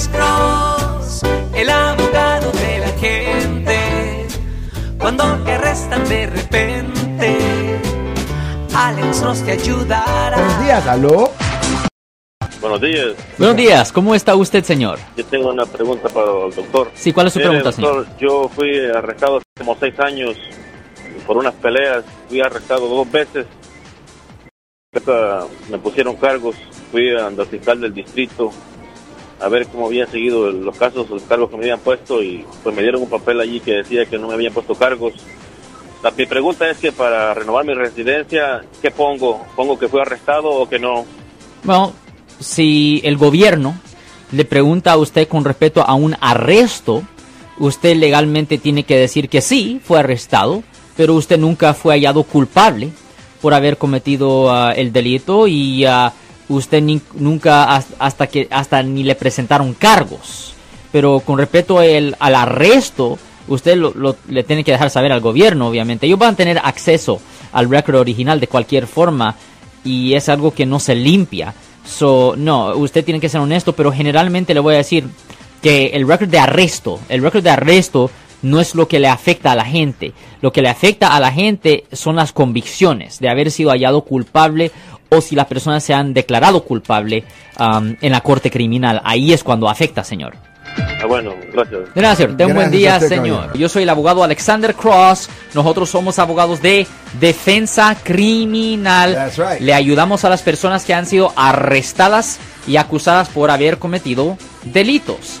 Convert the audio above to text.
Alex Cross, el abogado de la gente. Cuando te arrestan de repente, Alex Cross te ayudará. Buenos días, aló. Buenos días. Buenos días, ¿cómo está usted, señor? Yo tengo una pregunta para el doctor. Sí, ¿cuál es su Mire, pregunta, doctor, Yo fui arrestado hace como seis años por unas peleas. Fui arrestado dos veces. Me pusieron cargos. Fui al fiscal del distrito a ver cómo habían seguido los casos, los cargos que me habían puesto y pues me dieron un papel allí que decía que no me habían puesto cargos. La, mi pregunta es que para renovar mi residencia, ¿qué pongo? ¿Pongo que fui arrestado o que no? Bueno, si el gobierno le pregunta a usted con respecto a un arresto, usted legalmente tiene que decir que sí, fue arrestado, pero usted nunca fue hallado culpable por haber cometido ah, el delito y ah, usted ni- nunca has- hasta que hasta ni le presentaron cargos. Pero con respecto el- al arresto, usted lo, lo- le tiene que dejar saber al gobierno, obviamente. Ellos van a tener acceso al récord original de cualquier forma y es algo que no se limpia. So, no, usted tiene que ser honesto, pero generalmente le voy a decir que el récord de arresto, el récord de arresto no es lo que le afecta a la gente. Lo que le afecta a la gente son las convicciones de haber sido hallado culpable o si las personas se han declarado culpable um, en la corte criminal. Ahí es cuando afecta, señor. Ah, bueno, gracias. Nada, señor. Ten un buen Gracias día, usted, señor. caballero. Yo soy el abogado Alexander Cross. Nosotros somos abogados de defensa criminal. That's right. Le ayudamos a las personas que han sido arrestadas y acusadas por haber cometido delitos.